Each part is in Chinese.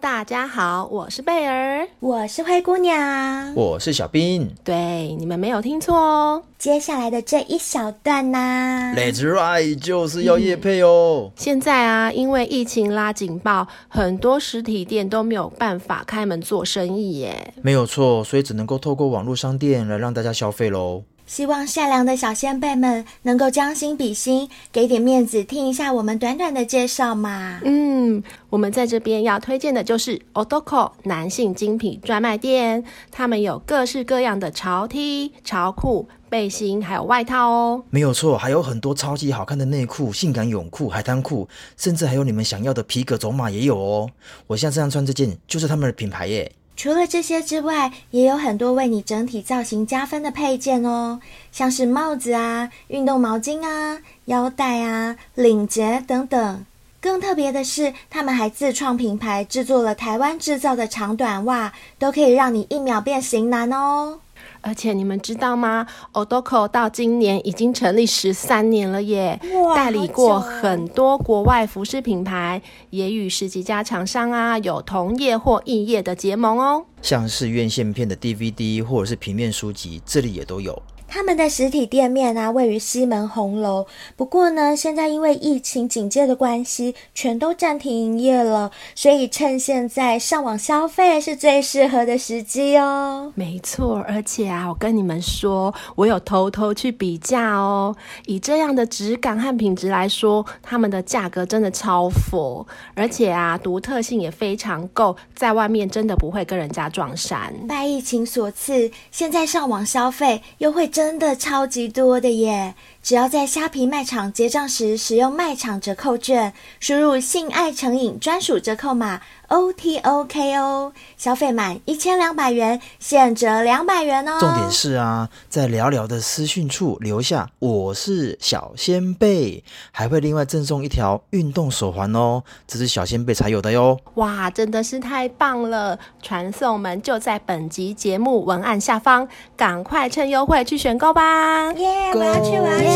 大家好，我是贝儿，我是灰姑娘，我是小冰。对，你们没有听错哦。接下来的这一小段呢、啊、，Let's ride 就是要夜配哦、嗯。现在啊，因为疫情拉警报，很多实体店都没有办法开门做生意耶。没有错，所以只能够透过网络商店来让大家消费喽。希望善良的小仙贝们能够将心比心，给点面子，听一下我们短短的介绍嘛。嗯，我们在这边要推荐的就是 Otoko 男性精品专卖店，他们有各式各样的潮 T、潮裤、背心，还有外套哦。没有错，还有很多超级好看的内裤、性感泳裤、海滩裤，甚至还有你们想要的皮革走马也有哦。我现在这样穿这件就是他们的品牌耶。除了这些之外，也有很多为你整体造型加分的配件哦，像是帽子啊、运动毛巾啊、腰带啊、领结等等。更特别的是，他们还自创品牌，制作了台湾制造的长短袜，都可以让你一秒变型男哦。而且你们知道吗？Odoko 到今年已经成立十三年了耶，代理过很多国外服饰品牌，也与十几家厂商啊有同业或异业的结盟哦。像是院线片的 DVD 或者是平面书籍，这里也都有。他们的实体店面啊，位于西门红楼。不过呢，现在因为疫情警戒的关系，全都暂停营业了。所以趁现在上网消费是最适合的时机哦。没错，而且啊，我跟你们说，我有偷偷去比价哦。以这样的质感和品质来说，他们的价格真的超佛，而且啊，独特性也非常够，在外面真的不会跟人家撞衫。拜疫情所赐，现在上网消费优惠真的超级多的耶！只要在虾皮卖场结账时使用卖场折扣券，输入“性爱成瘾”专属折扣码 O T O K O，消费满一千两百元，现折两百元哦。重点是啊，在聊聊的私讯处留下“我是小仙贝”，还会另外赠送一条运动手环哦，这是小仙贝才有的哟。哇，真的是太棒了！传送门就在本集节目文案下方，赶快趁优惠去选购吧！耶、我要去，玩。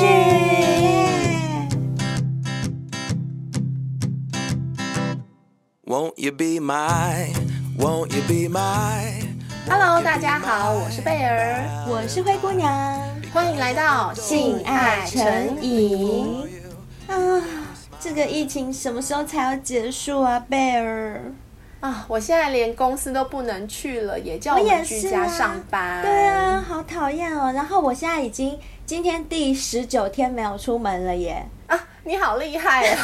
Won't you be my, won't you be my? Hello，大家好，我是贝儿，我是灰姑娘，欢迎来到性爱成瘾啊！这个疫情什么时候才要结束啊，贝儿？啊！我现在连公司都不能去了，也叫我们居家上班。啊对啊，好讨厌哦！然后我现在已经今天第十九天没有出门了耶。啊，你好厉害哦！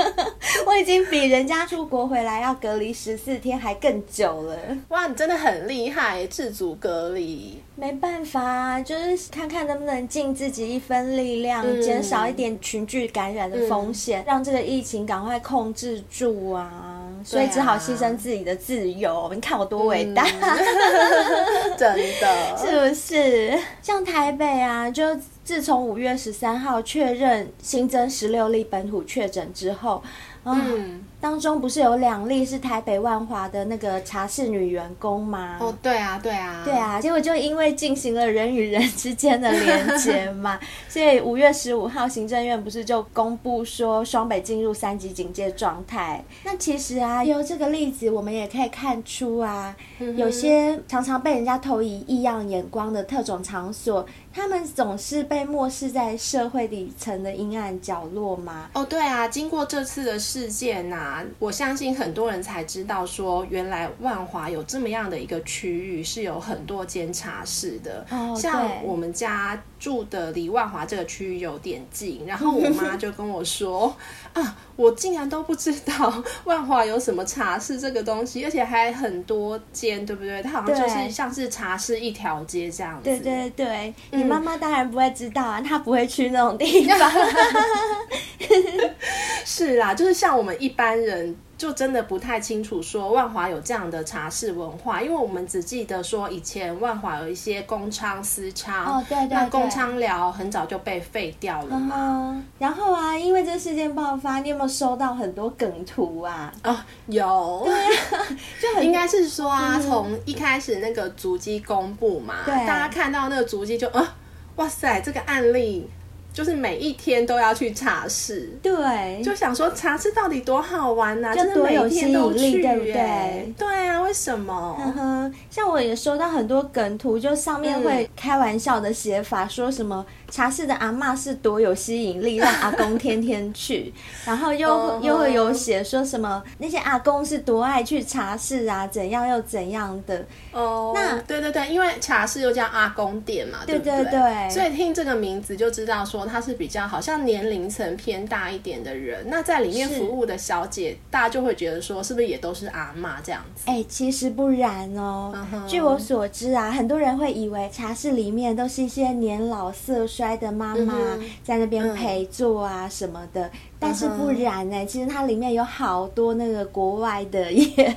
我已经比人家出国回来要隔离十四天还更久了。哇，你真的很厉害，自主隔离。没办法，就是看看能不能尽自己一分力量，嗯、减少一点群聚感染的风险，嗯、让这个疫情赶快控制住啊！所以只好牺牲自己的自由。啊、你看我多伟大，嗯、真的 是不是？像台北啊，就自从五月十三号确认新增十六例本土确诊之后。嗯，当中不是有两例是台北万华的那个茶室女员工吗？哦，对啊，对啊，对啊，结果就因为进行了人与人之间的连接嘛，所以五月十五号行政院不是就公布说双北进入三级警戒状态。那其实啊，由这个例子我们也可以看出啊，有些常常被人家投以异样眼光的特种场所。他们总是被漠视在社会底层的阴暗角落吗？哦，对啊，经过这次的事件啊，我相信很多人才知道说，原来万华有这么样的一个区域，是有很多间茶室的。哦，像我们家住的离万华这个区域有点近，然后我妈就跟我说 啊。我竟然都不知道万华有什么茶室这个东西，而且还很多间，对不对？它好像就是像是茶室一条街这样子。对对对，嗯、你妈妈当然不会知道啊，她不会去那种地方。是啦，就是像我们一般人。就真的不太清楚说万华有这样的茶室文化，因为我们只记得说以前万华有一些公娼私娼，哦对对对，那公娼寮很早就被废掉了嘛。嗯。然后啊，因为这事件爆发，你有没有收到很多梗图啊？哦，有。对啊，就很应该是说啊，从一开始那个足迹公布嘛，对，大家看到那个足迹就啊，哇塞，这个案例。就是每一天都要去茶室，对，就想说茶室到底多好玩呐，就多有吸引力，对不对？对啊，为什么？呵呵，像我也收到很多梗图，就上面会开玩笑的写法，嗯、说什么茶室的阿嬷是多有吸引力，让阿公天天去，然后又、uh 又会有写说什么那些阿公是多爱去茶室啊，怎样又怎样的。哦、uh 那对对对，因为茶室又叫阿公店嘛，对不对？对对对，所以听这个名字就知道说。他是比较好像年龄层偏大一点的人，那在里面服务的小姐，大家就会觉得说，是不是也都是阿妈这样子？哎、欸，其实不然哦。Uh -huh. 据我所知啊，很多人会以为茶室里面都是一些年老色衰的妈妈在那边陪坐啊什么的，uh. 但是不然呢、欸，其实它里面有好多那个国外的耶。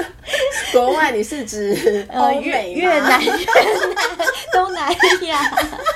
国外你是指呃越越南、越南、东南亚，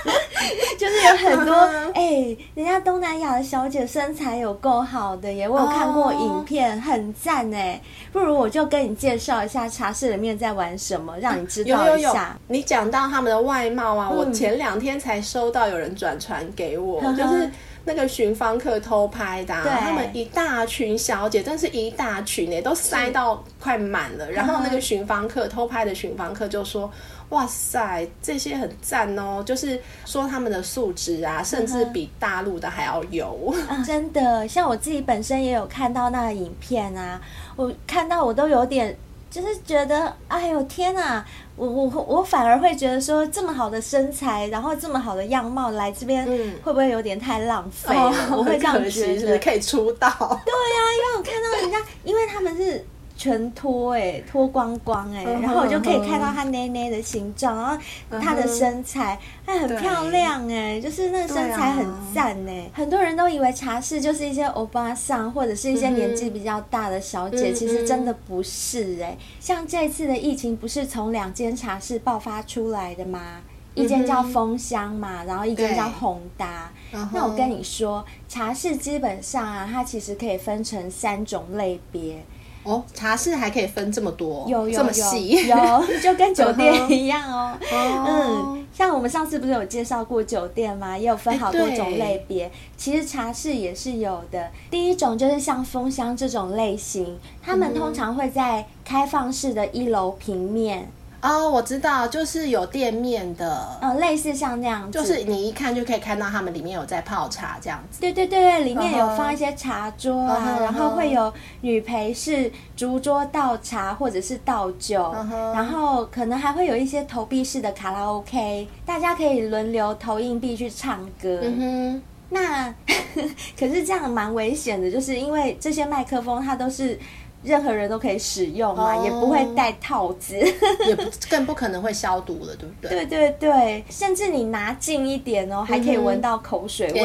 就是有很多哎、欸，人家东南亚的小姐身材有够好的耶，我有看过影片，很赞哎。不如我就跟你介绍一下茶室里面在玩什么，让你知道一下。有有有，你讲到他们的外貌啊，嗯、我前两天才收到有人转传给我，嗯、就是。那个寻芳客偷拍的、啊，他们一大群小姐，真是一大群呢，都塞到快满了。然后那个寻芳客偷拍的寻芳客就说：“哇塞，这些很赞哦！”就是说他们的素质啊，甚至比大陆的还要有。啊、真的，像我自己本身也有看到那个影片啊，我看到我都有点。就是觉得，哎呦天哪！我我我反而会觉得说，这么好的身材，然后这么好的样貌来这边，会不会有点太浪费了？嗯、我会这样觉得。可以出道。对呀、啊，因为我看到人家，因为他们是。全脱哎，脱光光哎，然后我就可以看到她奶奶的形状，然后她的身材还很漂亮哎，就是那个身材很赞哎。很多人都以为茶室就是一些欧巴桑或者是一些年纪比较大的小姐，其实真的不是哎。像这次的疫情不是从两间茶室爆发出来的吗？一间叫丰香嘛，然后一间叫宏达。那我跟你说，茶室基本上啊，它其实可以分成三种类别。哦，茶室还可以分这么多，有有有，这么细，有就跟酒 店一样哦。嗯，像我们上次不是有介绍过酒店吗？也有分好多种类别。其实茶室也是有的。第一种就是像风箱这种类型，他们通常会在开放式的一楼平面。哦、oh，我知道，就是有店面的，嗯，类似像那样子，就是你一看就可以看到他们里面有在泡茶这样子。对对对，里面有放一些茶桌啊，uh -huh. 然后会有女陪侍逐桌倒茶或者是倒酒，uh -huh. 然后可能还会有一些投币式的卡拉 OK，大家可以轮流投硬币去唱歌。嗯哼，那 可是这样蛮危险的，就是因为这些麦克风它都是。任何人都可以使用嘛，oh, 也不会戴套子，也不更不可能会消毒了，对不对？对对对，甚至你拿近一点哦，还可以闻到口水味.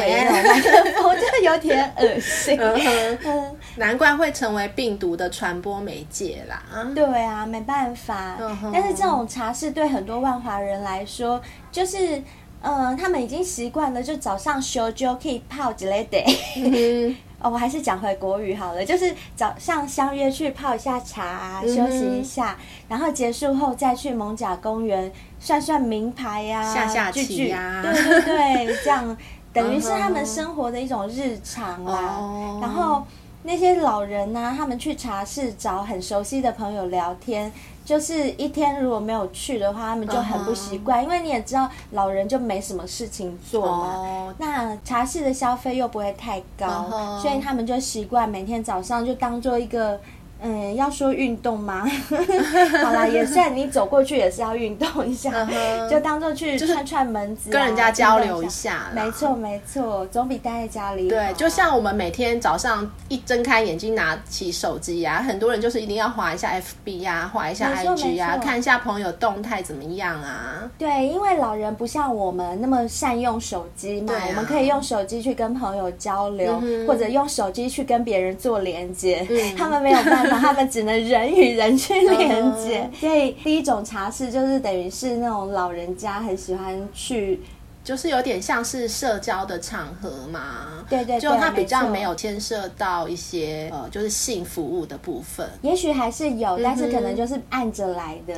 我觉得有点恶心。嗯，难怪会成为病毒的传播媒介啦。对啊，没办法。但是这种茶室对很多万华人来说，就是呃，他们已经习惯了，就早上烧酒可以泡一杯的。哦，我还是讲回国语好了，就是早上相约去泡一下茶啊，嗯，休息一下，然后结束后再去艋舺公园算算名牌呀，啊，下下棋呀，对对对，这样 等于是他们生活的一种日常啦。哦，然后那些老人呢，啊，他们去茶室找很熟悉的朋友聊天。就是一天如果没有去的话，他们就很不习惯，uh -huh. 因为你也知道老人就没什么事情做嘛。Uh. 那茶室的消费又不会太高，uh -huh. 所以他们就习惯每天早上就当做一个。嗯，要说运动吗？好啦，也算你走过去也是要运动一下，uh-huh, 就当做去串串门子，啊，跟人家交流一下。没错没错，总比待在家里好。对，就像我们每天早上一睁开眼睛拿起手机呀，啊，很多人就是一定要划一下 FB 呀，啊，滑一下 IG 呀，啊，看一下朋友动态怎么样啊？对，因为老人不像我们那么善用手机嘛，啊，我们可以用手机去跟朋友交流，嗯，或者用手机去跟别人做连接，嗯，他们没有办法。他们只能人与人去连接，所以第一种茶室就是等于是那种老人家很喜欢去就是有点像是社交的场合嘛，对对对，就它比较没有牵涉到一些呃，就是性服务的部分。也许还是有，但是可能就是按着来的。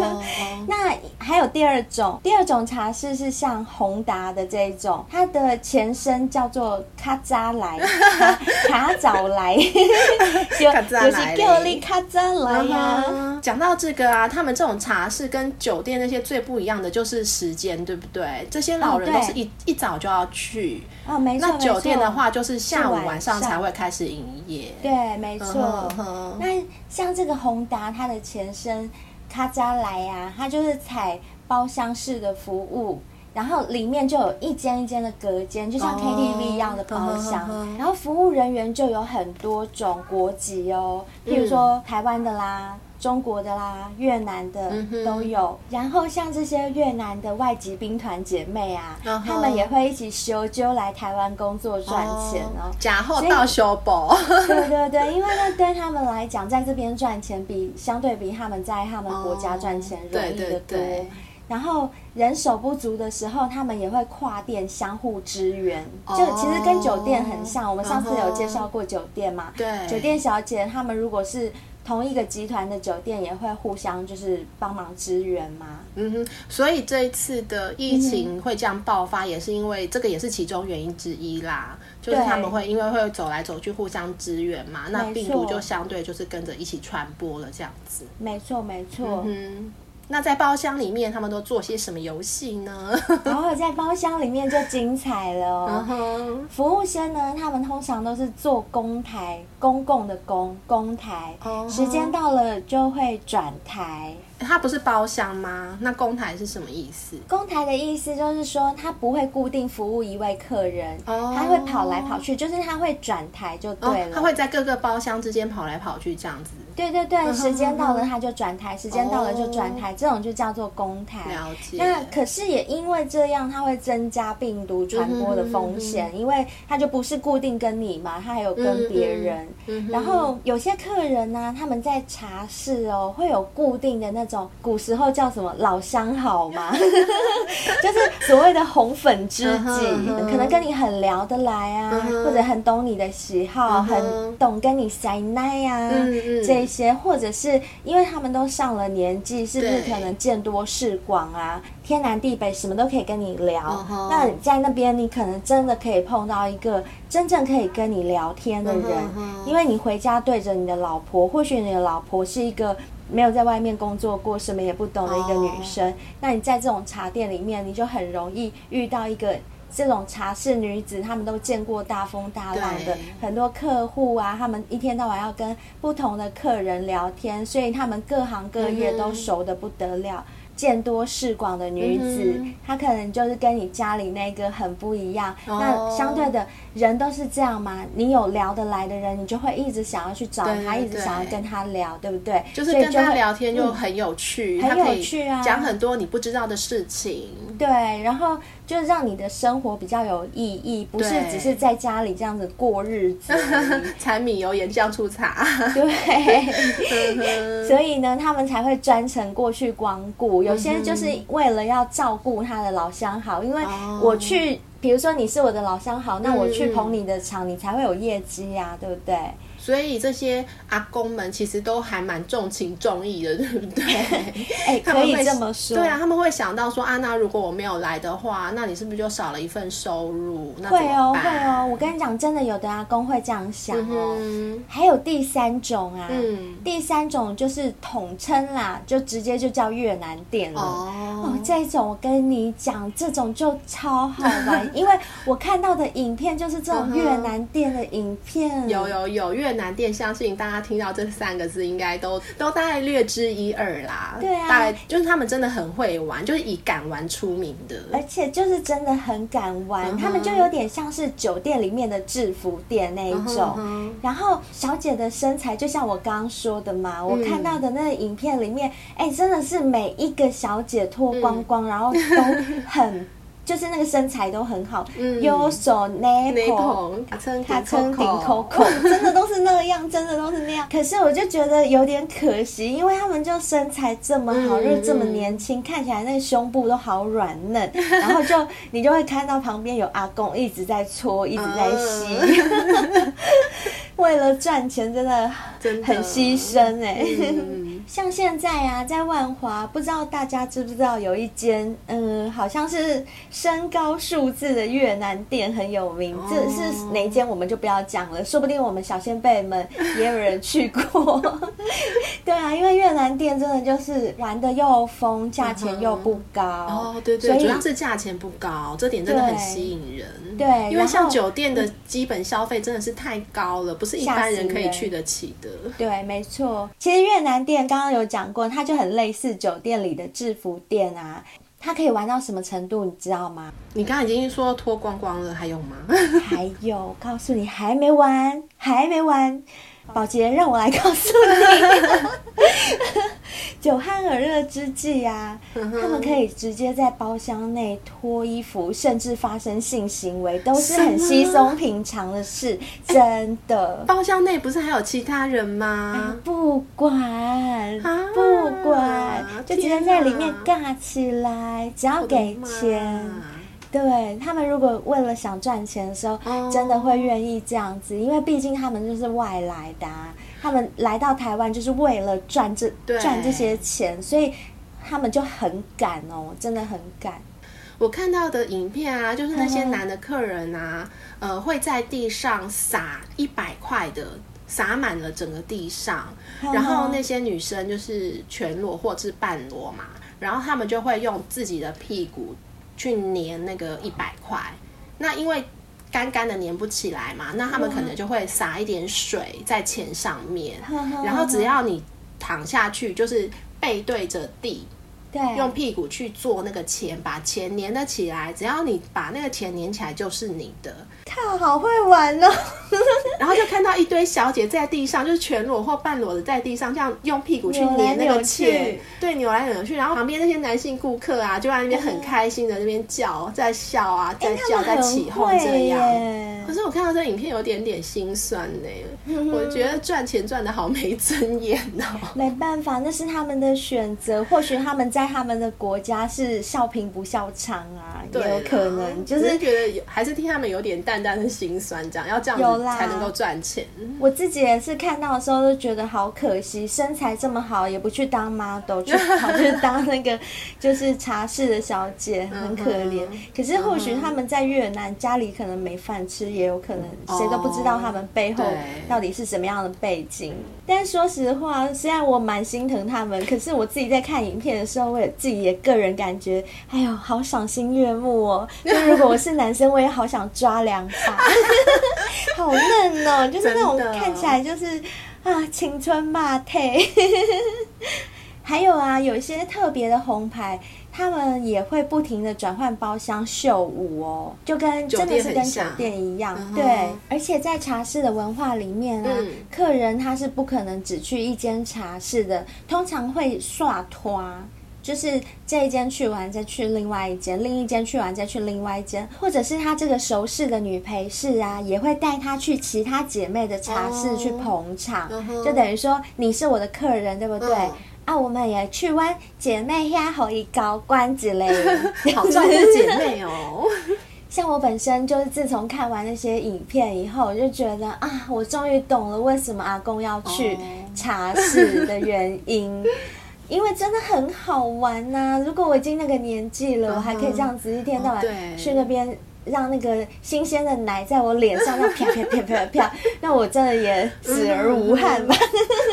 那还有第二种，第二种茶室是像宏达的这一种，它的前身叫做卡扎来，卡早来，就就是叫你卡扎来呀。讲到这个啊，他们这种茶室跟酒店那些最不一样的就是时间，对不对？这些。些老人都是一一早就要去哦，没错。那酒店的话，就是下午晚上才会开始营业。对，没错。那像这个宏达，它的前身卡扎莱啊，它就是采包厢式的服务，然后里面就有一间一间的隔间，就像 KTV 一样的包厢。然后服务人员就有很多种国籍哦，譬如说台湾的啦。中国的啦，越南的都有。嗯、然后像这些越南的外籍兵团姐妹啊，嗯、他们也会一起修就来台湾工作赚钱哦。假货到修补。对对对，因为那对他们来讲，在这边赚钱比相对比他们在他们国家赚钱容易得多。然后人手不足的时候，他们也会跨店相互支援。就其实跟酒店很像，我们上次有介绍过酒店嘛？对，酒店小姐他们如果是。同一个集团的酒店也会互相就是帮忙支援吗？嗯哼，所以这一次的疫情会这样爆发，也是因为这个也是其中原因之一啦。就是他们会因为会走来走去互相支援嘛，那病毒就相对就是跟着一起传播了这样子。没错，没错。嗯那在包厢里面，他们都做些什么游戏呢？然 后在包厢里面就精彩了哦。Uh huh. 服务生呢，他们通常都是坐公台，公共的公公台，uh huh. 时间到了就会转台。它不是包厢吗？那公台是什么意思？公台的意思就是说，他不会固定服务一位客人，他、oh. 会跑来跑去，就是他会转台就对了。他、oh, 会在各个包厢之间跑来跑去这样子。对对对，时间到了他就转台，时间到了就转台，这种就叫做公台。了解。那可是也因为这样，它会增加病毒传播的风险，因为他就不是固定跟你嘛，他还有跟别人。然后有些客人呢，他们在茶室哦，会有固定的那种古时候叫什么老相好嘛，就是所谓的红粉知己，可能跟你很聊得来啊，或者很懂你的喜好，很懂跟你塞奶呀，这。些或者是因为他们都上了年纪，是不是可能见多识广啊？天南地北什么都可以跟你聊。Uh huh. 那你在那边，你可能真的可以碰到一个真正可以跟你聊天的人。Uh huh. 因为你回家对着你的老婆，或许你的老婆是一个没有在外面工作过、什么也不懂的一个女生。Uh. 那你在这种茶店里面，你就很容易遇到一个。这种茶室女子，她们都见过大风大浪的，很多客户啊，她们一天到晚要跟不同的客人聊天，所以她们各行各业都熟的不得了。嗯见多识广的女子，嗯、她可能就是跟你家里那个很不一样。哦、那相对的人都是这样吗？你有聊得来的人，你就会一直想要去找他，一直想要跟他聊，对不对？就是跟他聊天就很有趣，很有趣啊，讲很多你不知道的事情。对，然后就让你的生活比较有意义，不是只是在家里这样子过日子。柴米油盐酱醋茶。对，所以呢，他们才会专程过去光顾。有些就是为了要照顾他的老相好，因为我去，比如说你是我的老相好，那我去捧你的场，你才会有业绩呀，对不对？所以这些阿公们其实都还蛮重情重义的，对不对？哎、欸，可以这么说。对啊，他们会想到说啊，那如果我没有来的话，那你是不是就少了一份收入？那会哦，会哦。我跟你讲，真的有的阿公会这样想哦。还有第三种啊，嗯、第三种就是统称啦，就直接就叫越南店了。哦，哦，这种我跟你讲，这种就超好玩，因为我看到的影片就是这种越南店的影片。有有有越。越南店，相信大家听到这三个字，应该都都大概略知一二啦。对啊，大概就是他们真的很会玩，就是以敢玩出名的。而且就是真的很敢玩，uh. 他们就有点像是酒店里面的制服店那一种。Uh. 然后小姐的身材，就像我刚刚说的嘛，我看到的那个影片里面，哎、嗯欸，真的是每一个小姐脱光光，嗯、然后都很。就是那个身材都很好，有手 nipple，他撑顶 coco，真的都是那样，真的都是那样。可是我就觉得有点可惜，因为他们就身材这么好，又这么年轻，看起来那个胸部都好软嫩，然后就你就会看到旁边有阿公一直在搓，一直在吸，为了赚钱真的很牺牲哎。像现在啊，在万华，不知道大家知不知道有一间，嗯，好像是身高数字的越南店很有名。这是哪一间，我们就不要讲了，说不定我们小仙贝们 也有人去过。对啊，因为越南店真的就是玩的又疯，价钱又不高。哦，对对，主要是价钱不高，这点真的很吸引人。对，因为像酒店的基本消费真的是太高了，不是一般人可以去得起的。对，没错。其实越南店刚。刚刚有讲过，它就很类似酒店里的制服店啊，它可以玩到什么程度，你知道吗？你刚刚已经说脱光光了，还有吗？还有，告诉你还没完，还没完。宝洁，让我来告诉你，酒酣耳热之际啊，他们可以直接在包厢内脱衣服，甚至发生性行为，都是很稀松平常的事，真的。包厢内不是还有其他人吗？不管，不管，就直接在里面尬起来，只要给钱。对，他们如果为了想赚钱的时候，哦、真的会愿意这样子，因为毕竟他们就是外来的，啊，他们来到台湾就是为了赚这对赚这些钱，所以他们就很敢哦，真的很敢。我看到的影片啊，就是那些男的客人啊，嗯、呃，会在地上撒一百块的，撒满了整个地上，嗯、然后那些女生就是全裸或是半裸嘛，然后他们就会用自己的屁股。去粘那个一百块，那因为干干的粘不起来嘛，那他们可能就会撒一点水在钱上面，然后只要你躺下去，就是背对着地。对，用屁股去做那个钱，把钱粘了起来。只要你把那个钱粘起来，就是你的。看好会玩哦！然后就看到一堆小姐在地上，就是全裸或半裸的在地上，这样用屁股去粘那个钱，对，扭来扭去。然后旁边那些男性顾客啊，就在那边很开心的那边叫，在笑啊，在叫，在起哄这样。可是我看到这个影片有点点心酸呢。我觉得赚钱赚的好没尊严哦。没办法，那是他们的选择。或许他们在。他们的国家是笑贫不笑娼啊，也有可能就是觉得还是替他们有点淡淡的心酸，这样要这样子才能够赚钱。我自己也是看到的时候都觉得好可惜，身材这么好也不去当 model，去 跑去当那个就是茶室的小姐，很可怜。可是或许他们在越南家里可能没饭吃，也有可能谁都不知道他们背后到底是什么样的背景。但说实话，虽然我蛮心疼他们，可是我自己在看影片的时候。我也自己也个人感觉，哎呦，好赏心悦目哦！就如果我是男生，我也好想抓两把，好嫩哦，就是那种看起来就是啊，青春霸，退。还有啊，有一些特别的红牌，他们也会不停的转换包厢秀舞哦，就跟真的是跟酒店一样，对。而且在茶室的文化里面啊，嗯、客人他是不可能只去一间茶室的，通常会刷拖。就是这一间去完再去另外一间，另一间去完再去另外一间，或者是他这个熟识的女陪侍啊，也会带他去其他姐妹的茶室去捧场，oh, 就等于说你是我的客人，对不对？Oh. 啊，我们也去完姐妹呀，好一高官之类的，好照顾姐妹哦。像我本身就是自从看完那些影片以后，我就觉得啊，我终于懂了为什么阿公要去茶室的原因。Oh. 因为真的很好玩呐、啊！如果我已经那个年纪了，uh. 我还可以这样子一天到晚去那边，让那个新鲜的奶在我脸上那飘飘飘飘飘，那我真的也死而无憾吧？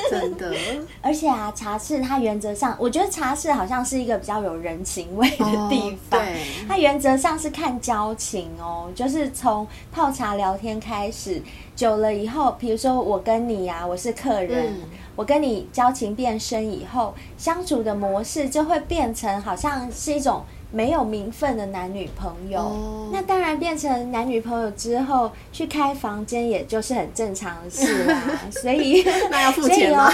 真的。而且啊，茶室它原则上，我觉得茶室好像是一个比较有人情味的地方。Oh, 对。它原则上是看交情哦，就是从泡茶聊天开始，久了以后，比如说我跟你呀、啊，我是客人。嗯我跟你交情变深以后，相处的模式就会变成好像是一种没有名分的男女朋友。哦、那当然变成男女朋友之后，去开房间也就是很正常的事啦。所以那要付钱吗？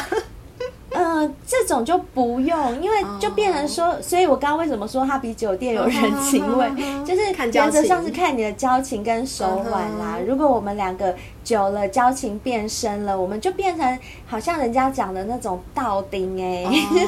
嗯、这种就不用，因为就变成说，所以我刚刚为什么说它比酒店有人情味，就是原则上是看你的交情跟手腕啦。如果我们两个久了，交情变深了，我们就变成好像人家讲的那种道丁哎，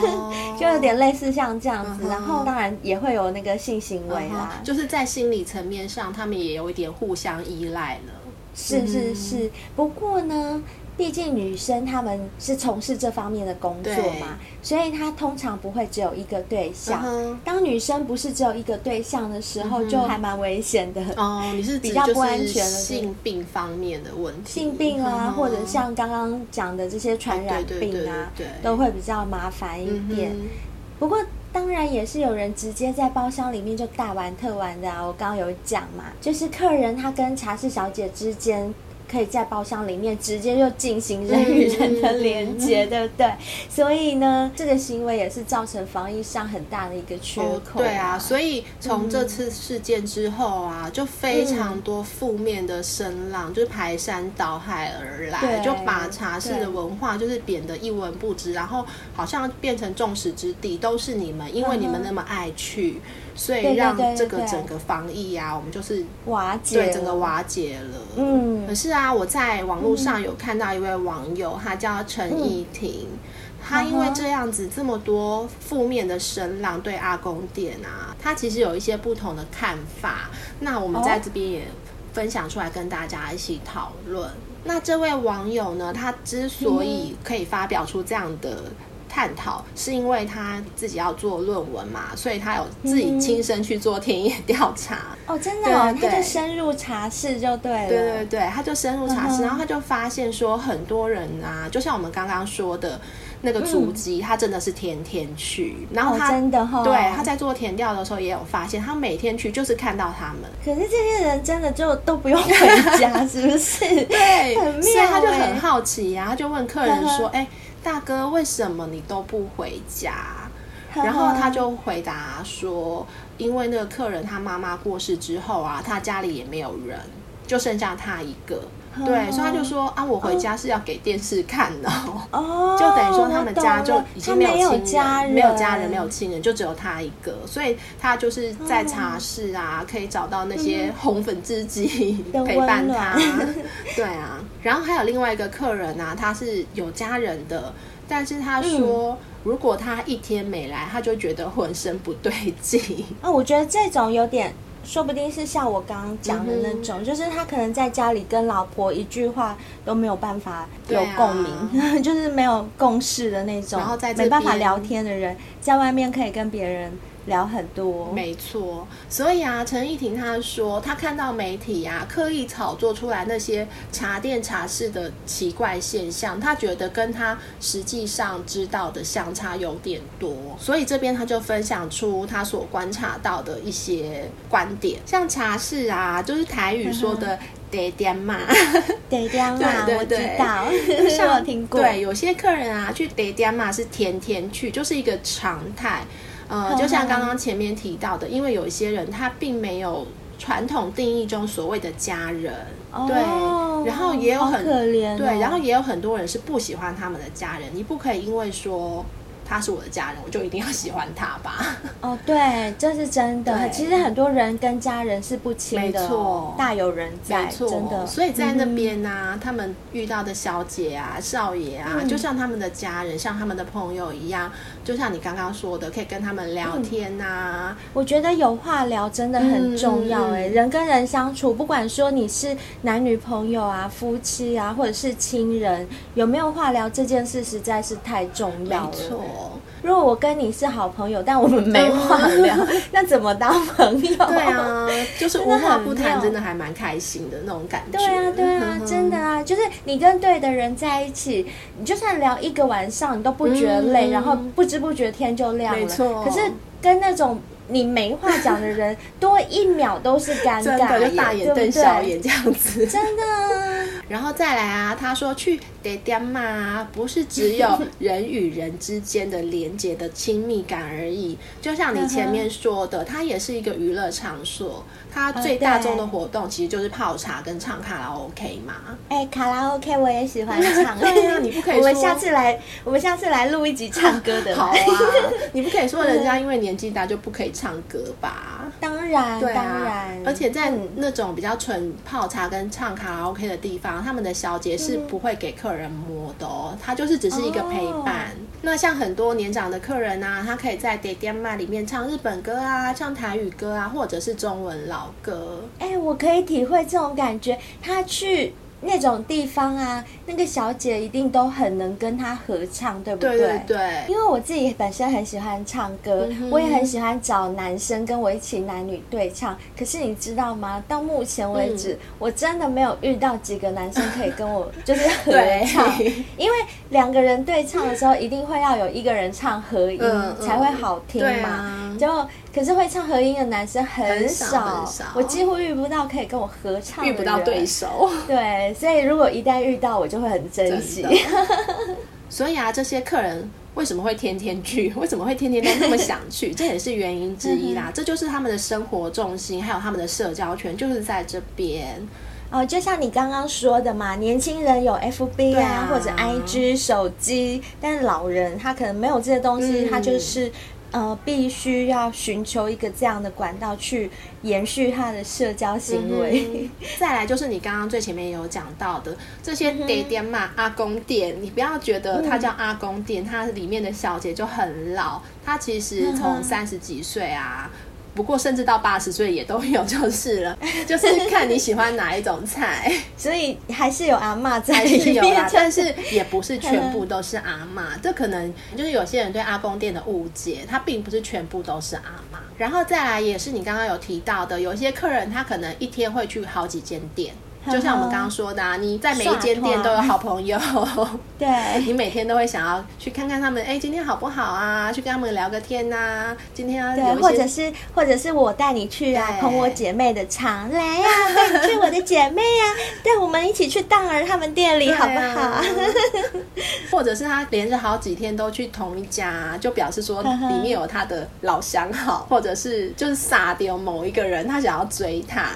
就有点类似像这样子。然后当然也会有那个性行为啦，就是在心理层面上，他们也有一点互相依赖了。是是是，不过呢。毕竟女生她们是从事这方面的工作嘛，所以她通常不会只有一个对象。Uh-huh. 当女生不是只有一个对象的时候，就还蛮危险的。哦，uh-huh. 你是比较不安全的性病方面的问题，性病啊，uh-huh. 或者像刚刚讲的这些传染病啊，都会比较麻烦一点。Uh-huh. 不过当然也是有人直接在包厢里面就大玩特玩的啊。我刚刚有讲嘛，就是客人他跟茶室小姐之间。可以在包厢里面直接就进行人与人的连接，对不对？所以呢，这个行为也是造成防疫上很大的一个缺口。对啊，所以从这次事件之后啊，就非常多负面的声浪，就是排山倒海而来，就把茶室的文化就是贬得一文不值，然后好像变成众矢之的，都是你们，因为你们那么爱去。所以让这个整个防疫啊，我们就是瓦解，对，整个瓦解了。嗯，可是啊，我在网络上有看到一位网友，他叫陈义婷，他因为这样子这么多负面的声浪对阿公店啊，他其实有一些不同的看法。那我们在这边也分享出来跟大家一起讨论。那这位网友呢，他之所以可以发表出这样的。探讨是因为他自己要做论文嘛，所以他有自己亲身去做田野调查。哦，真的哦，他就深入茶室就对了。对对对，他就深入茶室，然后他就发现说，很多人啊，就像我们刚刚说的那个足迹，他真的是天天去。然后他真的哈，对，他在做田调的时候也有发现，他每天去就是看到他们。可是这些人真的就都不用回家，是不是？对，很妙。所以他就很好奇呀，他就问客人说：“哎。”大哥，为什么你都不回家？然后他就回答说：“因为那个客人他妈妈过世之后啊，他家里也没有人，就剩下他一个。对，所以他就说啊，我回家是要给电视看的。哦，就等于说他们家就已经没有亲人，没有家人，没有亲人，就只有他一个。所以他就是在茶室啊，可以找到那些红粉知己陪伴他。对啊。”然后还有另外一个客人啊，他是有家人的，但是他说，嗯、如果他一天没来，他就觉得浑身不对劲。哦，我觉得这种有点，说不定是像我刚刚讲的那种，嗯、就是他可能在家里跟老婆一句话都没有办法有共鸣，啊、就是没有共识的那种，然后在没办法聊天的人，在外面可以跟别人。聊很多，没错。所以啊，陈义婷她说，她看到媒体啊刻意炒作出来那些茶店茶室的奇怪现象，她觉得跟她实际上知道的相差有点多。所以这边她就分享出她所观察到的一些观点，像茶室啊，就是台语说的“爹爹嘛”，爹爹嘛，我知道，像我听过。对，有些客人啊去爹爹嘛是天天去，就是一个常态。呃，就像刚刚前面提到的，因为有一些人他并没有传统定义中所谓的家人，哦、对，然后也有很可怜、哦，对，然后也有很多人是不喜欢他们的家人，你不可以因为说。他是我的家人，我就一定要喜欢他吧？哦，对，这是真的。其实很多人跟家人是不亲的，没错，大有人在，真的。所以在那边呢、啊，嗯、他们遇到的小姐啊、少爷啊，嗯、就像他们的家人，像他们的朋友一样，就像你刚刚说的，可以跟他们聊天呐、啊嗯。我觉得有话聊真的很重要哎、欸，嗯、人跟人相处，不管说你是男女朋友啊、夫妻啊，或者是亲人，有没有话聊这件事实在是太重要了。没错。如果我跟你是好朋友，但我们没话聊，那怎么当朋友？对啊，就是无话不谈，真的还蛮开心的那种感觉。对啊，对啊，真的啊，就是你跟对的人在一起，你就算聊一个晚上，你都不觉得累，然后不知不觉天就亮了。没错。可是跟那种你没话讲的人多一秒都是尴尬，真的就大眼瞪小眼这样子，真的。然后再来啊，他说去爹爹嘛，不是只有人与人之间的连接的亲密感而已，就像你前面说的，它也是一个娱乐场所。它最大众的活动其实就是泡茶跟唱卡拉 OK 嘛。哎、欸，卡拉 OK 我也喜欢唱。对啊，你不可以说。我们下次来，我们下次来录一集唱歌的。好啊，你不可以说人家因为年纪大就不可以唱歌吧？当然，对啊、当然。而且在那种比较纯泡茶跟唱卡拉 OK 的地方，他们的小姐是不会给客人摸的哦，他就是只是一个陪伴。哦、那像很多年长的客人啊，他可以在 d a d a m a 里面唱日本歌啊，唱台语歌啊，或者是中文老歌。哎、欸，我可以体会这种感觉。他去那种地方啊，那个小姐一定都很能跟他合唱，对不对？对对对。因为我自己本身很喜欢唱歌，嗯、我也很喜欢找男生跟我一起男女对唱。可是你知道吗？到目前为止，嗯、我真的没有遇到几个男生可以跟我 就是合唱。因为两个人对唱的时候，一定会要有一个人唱合音、嗯、才会好听嘛。就、啊。可是会唱和音的男生很少，很少，很少，我几乎遇不到可以跟我合唱遇不到对手。对，所以如果一旦遇到，我就会很珍惜。所以啊，这些客人为什么会天天去？为什么会天天都那么想去？这也是原因之一啦。这就是他们的生活重心，还有他们的社交圈，就是在这边。哦，就像你刚刚说的嘛，年轻人有 FB 啊，啊或者 IG 手机，但是老人他可能没有这些东西，嗯、他就是。呃，必须要寻求一个这样的管道去延续他的社交行为。嗯、再来就是你刚刚最前面有讲到的这些爹爹嘛，阿公店，你不要觉得它叫阿公店，它里面的小姐就很老，他其实从三十几岁啊。不过，甚至到八十岁也都有，就是了，就是看你喜欢哪一种菜，所以还是有阿妈在里面，有啦，但是也不是全部都是阿妈，这可能就是有些人对阿公店的误解，它并不是全部都是阿妈。然后再来也是你刚刚有提到的，有一些客人他可能一天会去好几间店。就像我们刚刚说的啊，你在每一间店都有好朋友，对，你每天都会想要去看看他们，哎，今天好不好啊？去跟他们聊个天呐。今天要对，或者是或者是我带你去啊，捧我姐妹的场，来呀，带你去我的姐妹呀，带我们一起去当儿他们店里好不好？或者是他连着好几天都去同一家，就表示说里面有他的老相好，或者是就是傻掉某一个人，他想要追他。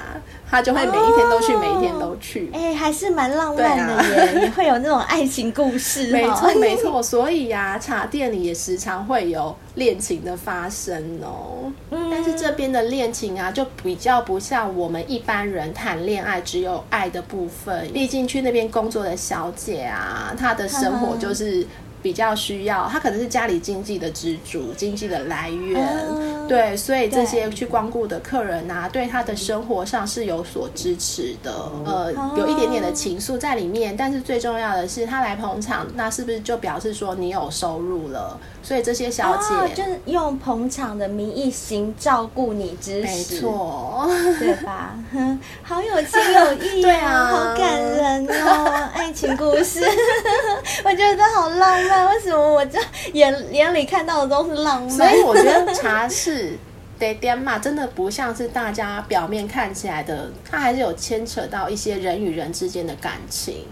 他就会每一天都去，哦、每一天都去。哎、欸，还是蛮浪漫的耶，也、啊、会有那种爱情故事。没错，没错。所以呀、啊，茶店里也时常会有恋情的发生哦。嗯、但是这边的恋情啊，就比较不像我们一般人谈恋爱只有爱的部分。毕竟去那边工作的小姐啊，她的生活就是。比较需要，他可能是家里经济的支柱，经济的来源，嗯、对，所以这些去光顾的客人啊，对他的生活上是有所支持的，呃，有一点点的情愫在里面，但是最重要的是，他来捧场，那是不是就表示说你有收入了？所以这些小姐、哦、就是用捧场的名义行照顾你之实，没错，对吧？好有情有义、哦，对啊，好感人哦，爱情故事，我觉得好浪漫。为什么我这眼眼里看到的都是浪漫？所以我觉得茶室爹爹嘛，真的不像是大家表面看起来的，它还是有牵扯到一些人与人之间的感情。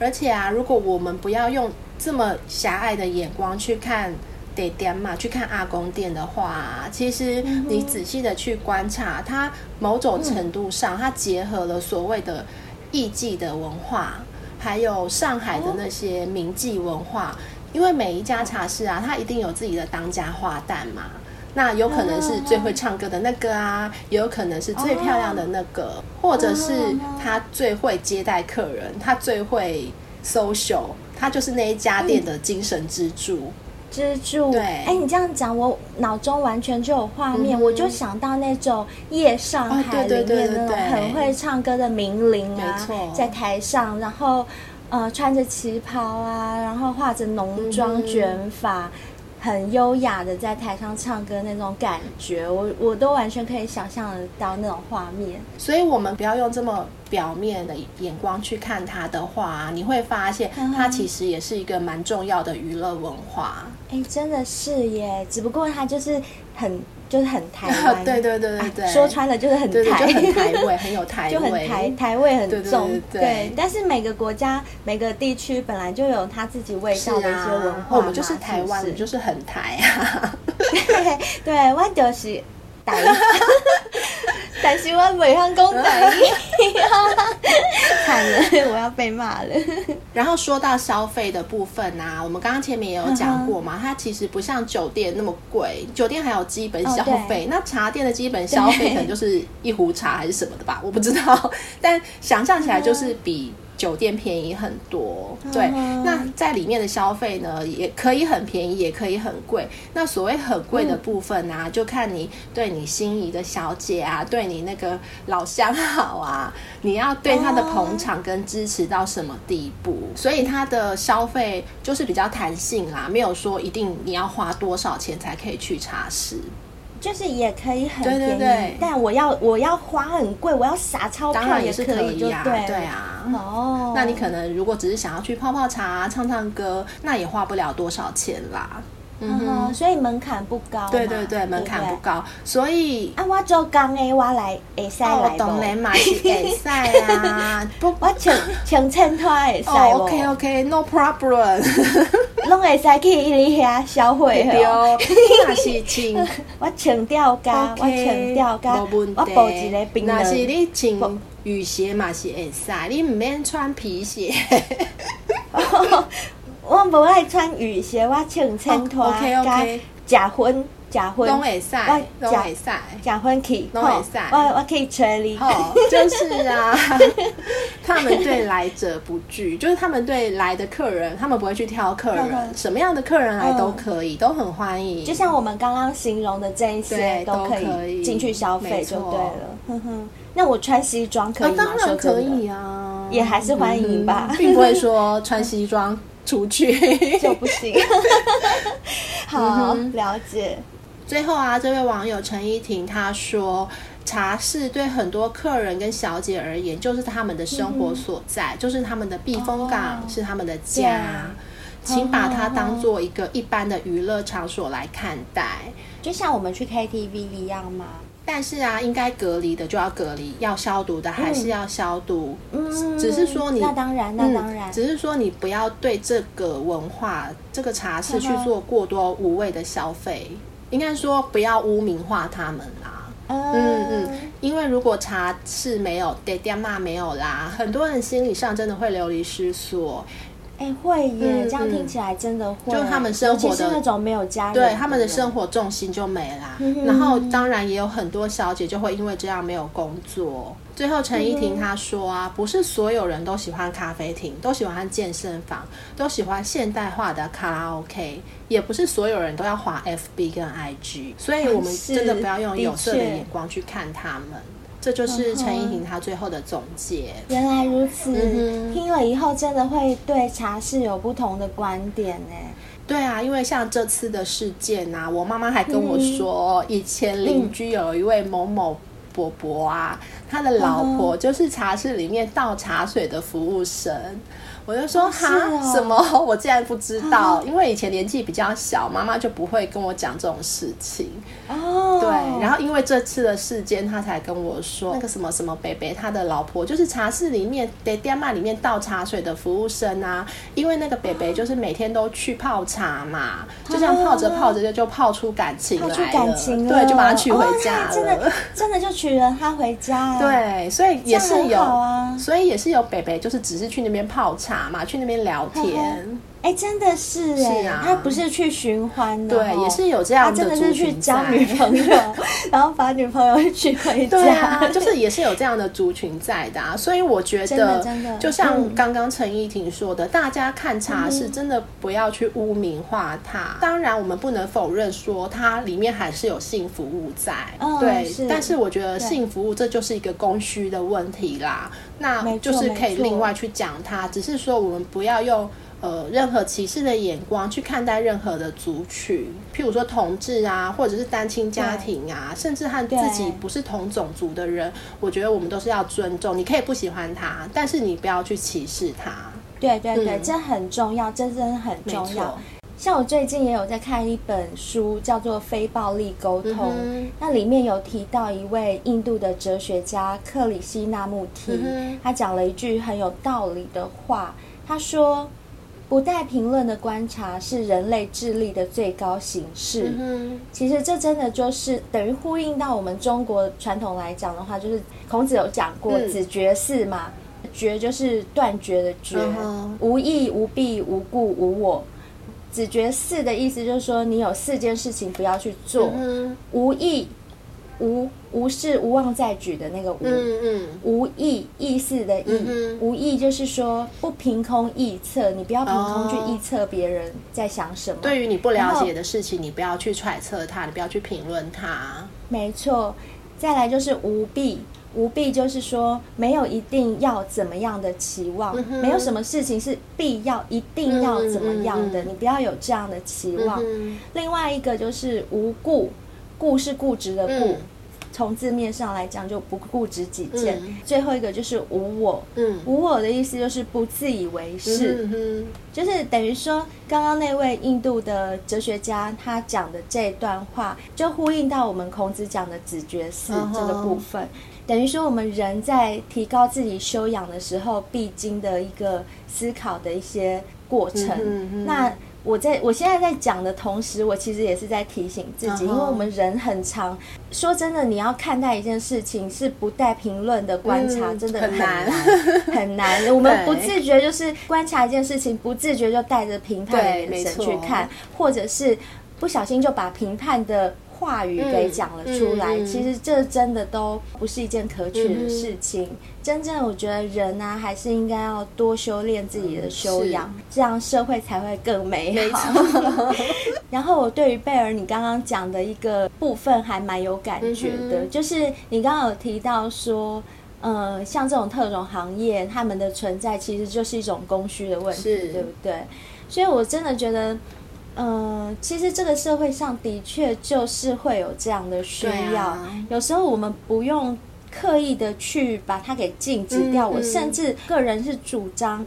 而且啊，如果我们不要用这么狭隘的眼光去看爹爹嘛，去看阿公店的话，其实你仔细的去观察，它某种程度上，它结合了所谓的艺妓的文化，还有上海的那些名妓文化。因为每一家茶室啊，它一定有自己的当家花旦嘛。那有可能是最会唱歌的那个啊，也有可能是最漂亮的那个，或者是他最会接待客人，他最会 social，他就是那一家店的精神支柱。支柱。对。哎，你这样讲，我脑中完全就有画面，我就想到那种夜上海里面那种很会唱歌的名伶啊，在台上，然后。呃，穿着旗袍啊，然后化着浓妆卷发，嗯、很优雅的在台上唱歌那种感觉，我我都完全可以想象得到那种画面。所以，我们不要用这么表面的眼光去看它的话，你会发现它其实也是一个蛮重要的娱乐文化。哎，真的是耶，只不过它就是很。就是很台湾，对对对对对，啊、说穿了就是很台，就很台味，很有台味，就很台台味很重，对。但是每个国家、每个地区本来就有它自己味道的一些文化，我们就是台湾，是是？就是很台啊。对对，我就是台。但是我袂晓讲台语，惨了，我要被骂了。然后说到消费的部分啊，我们刚刚前面也有讲过嘛，它其实不像酒店那么贵，酒店还有基本消费，那茶店的基本消费可能就是一壶茶还是什么的吧，我不知道，但想象起来就是比。酒店便宜很多，对。那在里面的消费呢，也可以很便宜，也可以很贵。那所谓很贵的部分啊，就看你对你心仪的小姐啊，对你那个老相好啊，你要对他的捧场跟支持到什么地步。所以他的消费就是比较弹性啦，没有说一定你要花多少钱才可以去茶室。就是也可以很便宜，对对对，但我要我要花很贵，我要撒钞票也是可以，呀对对啊。哦，那你可能如果只是想要去泡泡茶、唱唱歌，那也花不了多少钱啦。嗯哼，所以门槛不高。对对对，门槛不高，所以啊，我做工的我来会使来不？当然嘛是会使啊，不，我穿穿衬托会使。哦，OK OK，No problem。拢会使去伊遐消费哦。那是请我请吊嘎，我请吊嘎，我补一个冰。那是你请雨鞋嘛是会使，你唔免穿皮鞋。我无爱穿雨鞋，我穿衬托加假婚假婚，拢会使，拢会使，假婚去，拢会使，我我可以吹你。哦，就是啊，他们对来者不拒，就是他们对来的客人，他们不会去挑客人，什么样的客人来都可以，都很欢迎。就像我们刚刚形容的这一些，都可以进去消费就对了。哼哼，那我穿西装可以吗？当然可以啊，也还是欢迎吧，并不会说穿西装。出去 就不行。好，了解。最后啊，这位网友陈依婷她说，茶室对很多客人跟小姐而言，就是他们的生活所在，嗯、就是他们的避风港，哦、是他们的家。请把它当做一个一般的娱乐场所来看待，就像我们去 KTV 一样吗？但是啊，应该隔离的就要隔离，要消毒的还是要消毒。嗯，只是说你那当然，那当然，只是说你不要对这个文化、这个茶室去做过多无谓的消费。应该说不要污名化他们啦。嗯嗯，因为如果茶室没有爹爹妈没有啦，很多人心理上真的会流离失所。哎、欸，会耶！嗯、这样听起来真的会，就他们生活的是那种没有家人，对他们的生活重心就没啦。嗯、然后当然也有很多小姐就会因为这样没有工作。最后陈依婷她说啊，不是所有人都喜欢咖啡厅，都喜欢健身房，都喜欢现代化的卡拉 OK，也不是所有人都要滑 FB 跟 IG，所以我们真的不要用有色的眼光去看他们。这就是陈依婷她最后的总结。原来如此，嗯、听了以后真的会对茶室有不同的观点呢。对啊，因为像这次的事件啊，我妈妈还跟我说，嗯、以前邻居有一位某某伯伯啊，他的老婆就是茶室里面倒茶水的服务生。我就说哈、哦、什么？我竟然不知道，哦、因为以前年纪比较小，妈妈就不会跟我讲这种事情。哦，对，然后因为这次的事件，他才跟我说那个什么什么北北他的老婆就是茶室里面在店嘛里面倒茶水的服务生啊。因为那个北北就是每天都去泡茶嘛，哦、就这样泡着泡着就就泡出感情来了，泡出感情了，对，就把他娶回家了。哦、真的真的就娶了他回家。对，所以也是有，啊、所以也是有北北，就是只是去那边泡茶。嘛，去那边聊天。哎，真的是哎，他不是去寻欢的，对，也是有这样的，他真的是去交女朋友，然后把女朋友娶回家，对啊，就是也是有这样的族群在的啊。所以我觉得，真的，就像刚刚陈依婷说的，大家看茶是真的不要去污名化它。当然，我们不能否认说它里面还是有性服务在，对。但是我觉得性服务这就是一个供需的问题啦，那就是可以另外去讲它。只是说我们不要用。呃任何歧视的眼光去看待任何的族群，譬如说同志啊，或者是单亲家庭啊，甚至和自己不是同种族的人，我觉得我们都是要尊重。你可以不喜欢他，但是你不要去歧视他。对对对，嗯、这很重要，这真的很重要。像我最近也有在看一本书，叫做《非暴力沟通》，嗯，那里面有提到一位印度的哲学家克里希那穆提，嗯，他讲了一句很有道理的话，他说：“不带评论的观察是人类智力的最高形式。嗯”其实这真的就是等于呼应到我们中国传统来讲的话，就是孔子有讲过“子绝四”嘛，“绝”就是断绝的“绝”，嗯，无义、无弊、无故、无我。子绝四的意思就是说，你有四件事情不要去做，嗯、无义、无无事无妄再举的那个无，嗯嗯、无意意思的意、嗯，无意就是说不凭空臆测，你不要凭空去臆测别人在想什么。对于你不了解的事情，你不要去揣测它，你不要去评论它。没错，再来就是无必。无必就是说，没有一定要怎么样的期望，嗯，没有什么事情是必要一定要怎么样的，嗯，你不要有这样的期望。嗯，另外一个就是无固，固是固执的固，从，嗯，字面上来讲就不固执己见，嗯。最后一个就是无我，嗯，无我的意思就是不自以为是，嗯，就是等于说刚刚那位印度的哲学家他讲的这段话，就呼应到我们孔子讲的子觉寺这个部分。嗯等于说，我们人在提高自己修养的时候，必经的一个思考的一些过程。那我在我现在在讲的同时，我其实也是在提醒自己，因为我们人很长说真的，你要看待一件事情是不带评论的观察，真的很难很难。我们 不自觉就是观察一件事情，不自觉就带着评判的眼神去看，或者是不小心就把评判的。话语给讲了出来，嗯嗯，其实这真的都不是一件可取的事情。嗯、真正我觉得人呢、啊，还是应该要多修炼自己的修养，这样社会才会更美好。然后我对于贝尔你刚刚讲的一个部分还蛮有感觉的，嗯、就是你刚刚有提到说，呃，像这种特种行业，他们的存在其实就是一种供需的问题，对不对？所以我真的觉得。嗯，其实这个社会上的确就是会有这样的需要。啊、有时候我们不用刻意的去把它给禁止掉。我甚至个人是主张。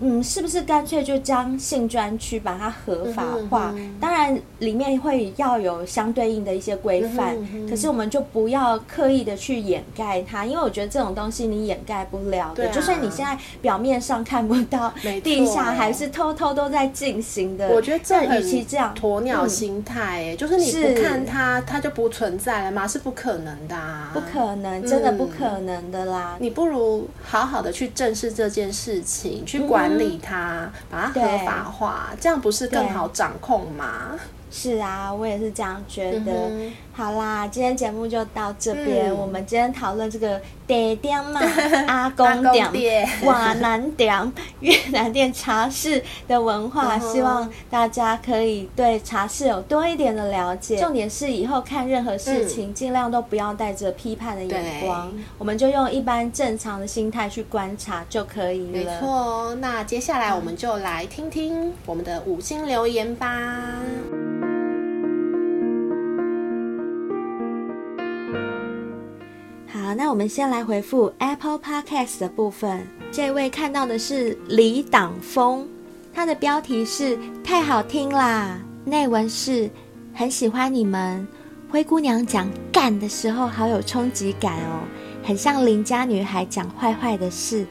嗯，是不是干脆就将性专区把它合法化？嗯嗯、当然，里面会要有相对应的一些规范、嗯嗯。可是，我们就不要刻意的去掩盖它，因为我觉得这种东西你掩盖不了的。就算你现在表面上看不到，地下还是偷偷都在进行的。我觉得这与其这样鸵鸟心态，就是你不看它，它就不存在了吗？是不可能的、啊，不可能，真的不可能的啦。嗯、你不如好好的去正视这件事情，去管。管理它，把它合法化，这样不是更好掌控吗？是啊，我也是这样觉得。嗯、好啦，今天节目就到这边。嗯、我们今天讨论这个爹爹嘛，阿公店、瓦南店、越南店茶室的文化、嗯，希望大家可以对茶室有多一点的了解。重点是以后看任何事情，尽、嗯、量都不要带着批判的眼光，我们就用一般正常的心态去观察就可以了。没错，那接下来我们就来听听我们的五星留言吧。那我们先来回复 Apple Podcast 的部分。这位看到的是李党峰，他的标题是太好听啦，内文是很喜欢你们灰姑娘讲干的时候好有冲击感哦，很像邻家女孩讲坏坏的事，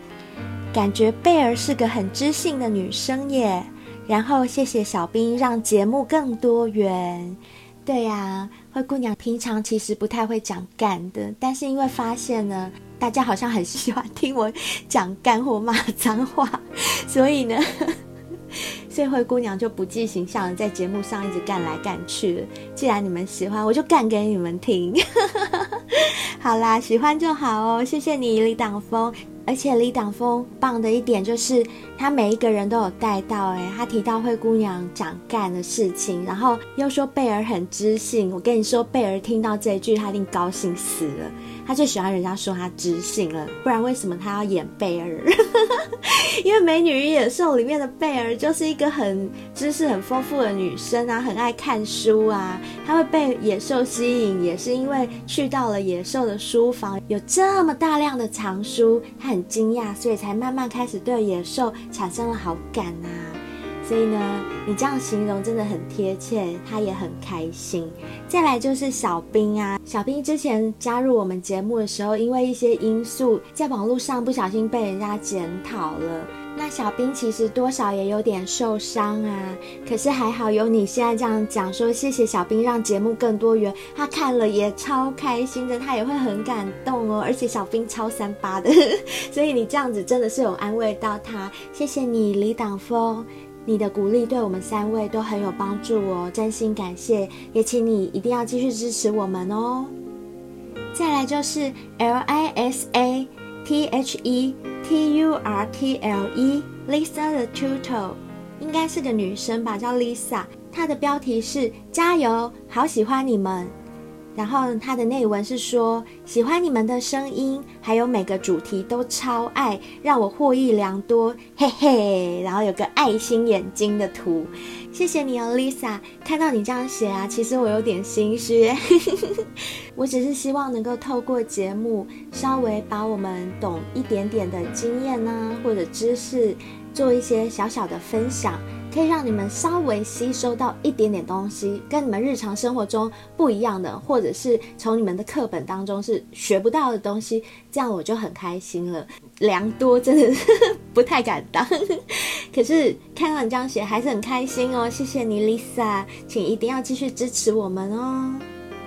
感觉贝儿是个很知性的女生耶。然后谢谢小兵让节目更多元。对呀、灰姑娘平常其实不太会讲干的，但是因为发现呢，大家好像很喜欢听我讲干或骂脏话，所以呢，所以灰姑娘就不计形象的在节目上一直干来干去。既然你们喜欢，我就干给你们听。好啦，喜欢就好哦，谢谢你李挡风。而且李党峰棒的一点就是，他每一个人都有带到。哎，他提到灰姑娘想干的事情，然后又说贝尔很知性。我跟你说，贝尔听到这一句，他一定高兴死了。他最喜欢人家说他知性了，不然为什么他要演贝儿？因为《美女与野兽》里面的贝儿就是一个很知识很丰富的女生啊，很爱看书啊。她会被野兽吸引，也是因为去到了野兽的书房，有这么大量的藏书，她很惊讶，所以才慢慢开始对野兽产生了好感啊。所以呢，你这样形容真的很贴切，他也很开心。再来就是小兵啊，小兵之前加入我们节目的时候，因为一些因素，在网络上不小心被人家检讨了。那小兵其实多少也有点受伤啊，可是还好有你现在这样讲说，谢谢小兵让节目更多元，他看了也超开心的，他也会很感动哦。而且小兵超三八的，所以你这样子真的是有安慰到他，谢谢你，李挡风。你的鼓励对我们三位都很有帮助哦，真心感谢，也请你一定要继续支持我们哦。再来就是 L I S A T H E T U R T L E Lisa the Tutor，应该是个女生吧，叫 Lisa。她的标题是加油，好喜欢你们。然后它的内文是说，喜欢你们的声音，还有每个主题都超爱，让我获益良多，嘿嘿。然后有个爱心眼睛的图，谢谢你哦，Lisa。看到你这样写啊，其实我有点心虚。我只是希望能够透过节目，稍微把我们懂一点点的经验啊，或者知识，做一些小小的分享。可以让你们稍微吸收到一点点东西，跟你们日常生活中不一样的，或者是从你们的课本当中是学不到的东西，这样我就很开心了。良多真的不太敢当，可是看到你这样写还是很开心哦。谢谢你，Lisa，请一定要继续支持我们哦。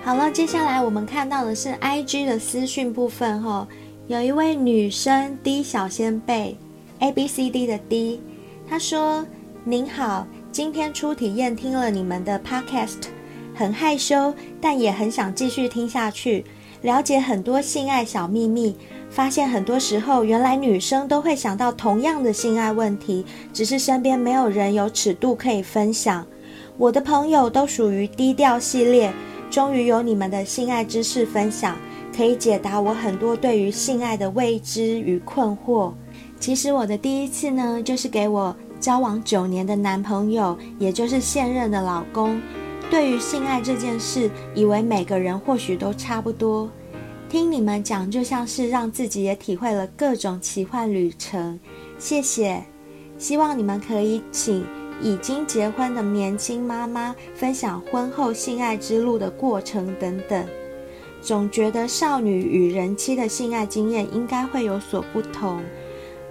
好了，接下来我们看到的是 IG 的私讯部分哦，有一位女生 D 小仙贝，A B C D 的 D，她说。您好，今天初体验听了你们的 podcast，很害羞，但也很想继续听下去，了解很多性爱小秘密，发现很多时候原来女生都会想到同样的性爱问题，只是身边没有人有尺度可以分享。我的朋友都属于低调系列，终于有你们的性爱知识分享，可以解答我很多对于性爱的未知与困惑。其实我的第一次呢，就是给我。交往九年的男朋友，也就是现任的老公，对于性爱这件事，以为每个人或许都差不多。听你们讲，就像是让自己也体会了各种奇幻旅程。谢谢，希望你们可以请已经结婚的年轻妈妈分享婚后性爱之路的过程等等。总觉得少女与人妻的性爱经验应该会有所不同。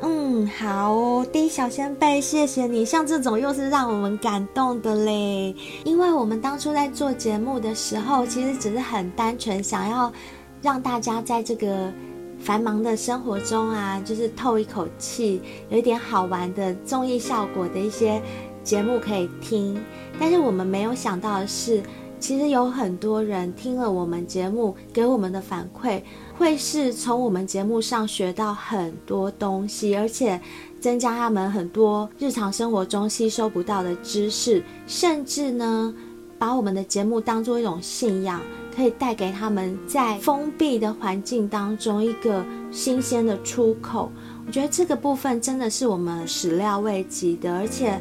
嗯，好哦，第一小仙贝，谢谢你。像这种又是让我们感动的嘞，因为我们当初在做节目的时候，其实只是很单纯想要让大家在这个繁忙的生活中啊，就是透一口气，有一点好玩的综艺效果的一些节目可以听。但是我们没有想到的是，其实有很多人听了我们节目给我们的反馈。会是从我们节目上学到很多东西，而且增加他们很多日常生活中吸收不到的知识，甚至呢，把我们的节目当做一种信仰，可以带给他们在封闭的环境当中一个新鲜的出口。我觉得这个部分真的是我们始料未及的，而且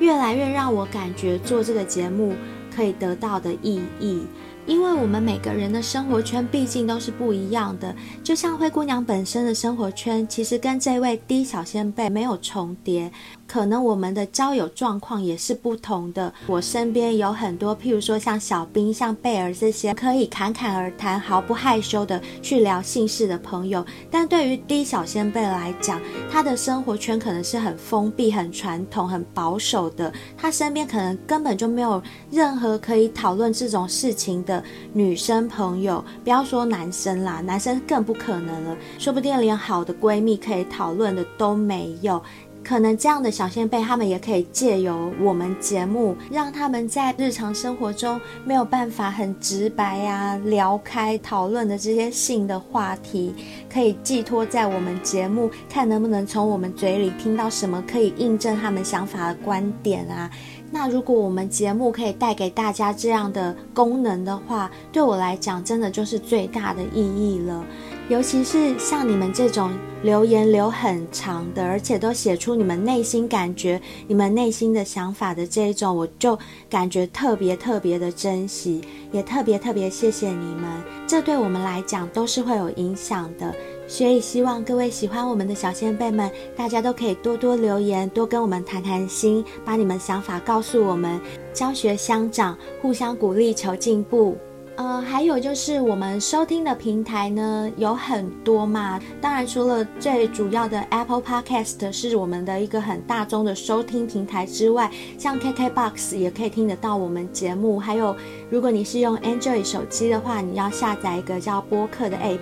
越来越让我感觉做这个节目可以得到的意义。因为我们每个人的生活圈毕竟都是不一样的，就像灰姑娘本身的生活圈，其实跟这位 D 小仙贝没有重叠。可能我们的交友状况也是不同的。我身边有很多，譬如说像小兵、像贝儿这些，可以侃侃而谈、毫不害羞的去聊性事的朋友。但对于低小仙贝来讲，他的生活圈可能是很封闭、很传统、很保守的。他身边可能根本就没有任何可以讨论这种事情的女生朋友，不要说男生啦，男生更不可能了。说不定连好的闺蜜可以讨论的都没有。可能这样的小仙贝，他们也可以借由我们节目，让他们在日常生活中没有办法很直白呀、聊开讨论的这些性的话题，可以寄托在我们节目，看能不能从我们嘴里听到什么可以印证他们想法的观点啊。那如果我们节目可以带给大家这样的功能的话，对我来讲，真的就是最大的意义了。尤其是像你们这种留言留很长的，而且都写出你们内心感觉、你们内心的想法的这一种，我就感觉特别特别的珍惜，也特别特别谢谢你们。这对我们来讲都是会有影响的，所以希望各位喜欢我们的小仙贝们，大家都可以多多留言，多跟我们谈谈心，把你们想法告诉我们，教学相长，互相鼓励，求进步。呃，还有就是我们收听的平台呢，有很多嘛。当然，除了最主要的 Apple Podcast 是我们的一个很大众的收听平台之外，像 KKBox 也可以听得到我们节目。还有，如果你是用 Android 手机的话，你要下载一个叫播客的 App。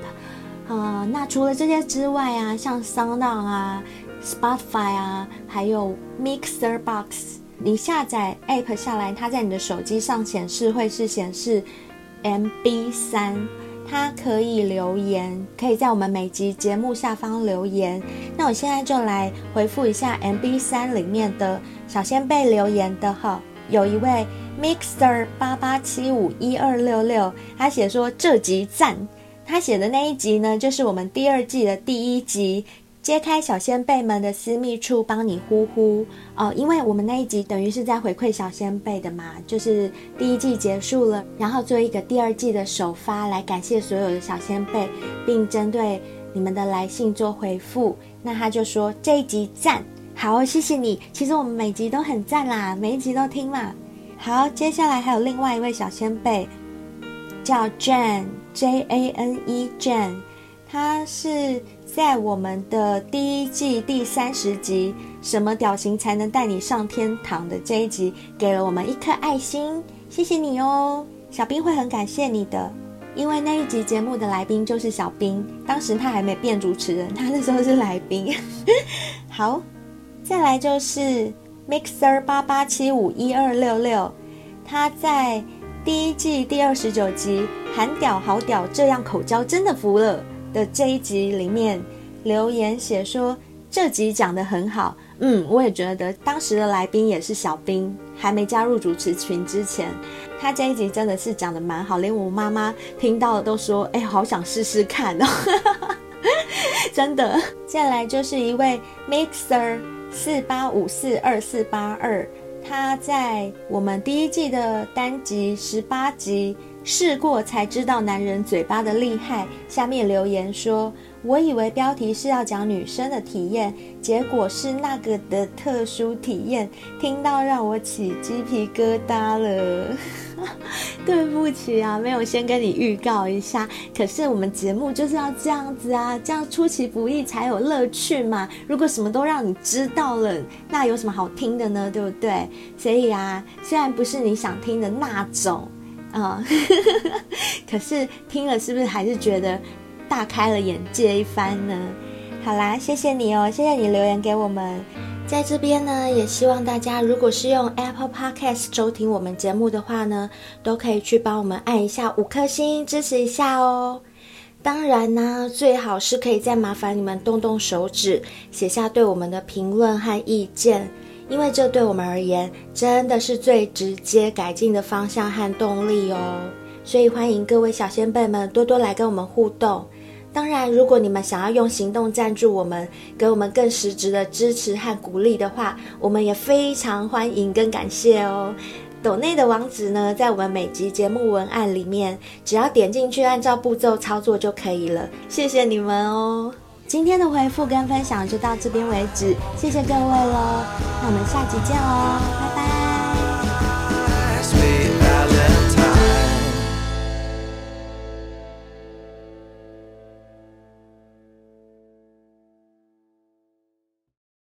呃，那除了这些之外啊，像 SoundOn 啊、Spotify 啊，还有 Mixer Box，你下载 App 下来，它在你的手机上显示会是显示。MB 三，它可以留言，可以在我们每集节目下方留言。那我现在就来回复一下 MB 三里面的小仙贝留言的哈，有一位 Mixer 八八七五一二六六，他写说这集赞，他写的那一集呢，就是我们第二季的第一集。揭开小先辈们的私密处，帮你呼呼哦！因为我们那一集等于是在回馈小先辈的嘛，就是第一季结束了，然后做一个第二季的首发，来感谢所有的小先辈，并针对你们的来信做回复。那他就说这一集赞，好，谢谢你。其实我们每集都很赞啦，每一集都听嘛。好，接下来还有另外一位小先辈，叫 Jane J A N E Jane，他是。在我们的第一季第三十集《什么屌型才能带你上天堂》的这一集，给了我们一颗爱心，谢谢你哦，小兵会很感谢你的，因为那一集节目的来宾就是小兵，当时他还没变主持人，他那时候是来宾。好，再来就是 Mixer 八八七五一二六六，他在第一季第二十九集《喊屌好屌，这样口交真的服了》的这一集里面留言写说，这集讲得很好，嗯，我也觉得当时的来宾也是小兵，还没加入主持群之前，他这一集真的是讲得蛮好，连我妈妈听到了都说，哎，好想试试看哦，真的。再来就是一位 Mixer 四八五四二四八二，他在我们第一季的单集十八集。试过才知道男人嘴巴的厉害。下面留言说：“我以为标题是要讲女生的体验，结果是那个的特殊体验，听到让我起鸡皮疙瘩了。”对不起啊，没有先跟你预告一下。可是我们节目就是要这样子啊，这样出其不意才有乐趣嘛。如果什么都让你知道了，那有什么好听的呢？对不对？所以啊，虽然不是你想听的那种。啊、可是听了是不是还是觉得大开了眼界一番呢？好啦，谢谢你哦，谢谢你留言给我们，在这边呢，也希望大家如果是用 Apple Podcast 收听我们节目的话呢，都可以去帮我们按一下五颗星支持一下哦。当然呢，最好是可以再麻烦你们动动手指，写下对我们的评论和意见。因为这对我们而言真的是最直接改进的方向和动力哦，所以欢迎各位小仙贝们多多来跟我们互动。当然，如果你们想要用行动赞助我们，给我们更实质的支持和鼓励的话，我们也非常欢迎跟感谢哦。抖内的网址呢，在我们每集节目文案里面，只要点进去，按照步骤操作就可以了。谢谢你们哦。今天的回复跟分享就到这边为止，谢谢各位喽，那我们下集见喽。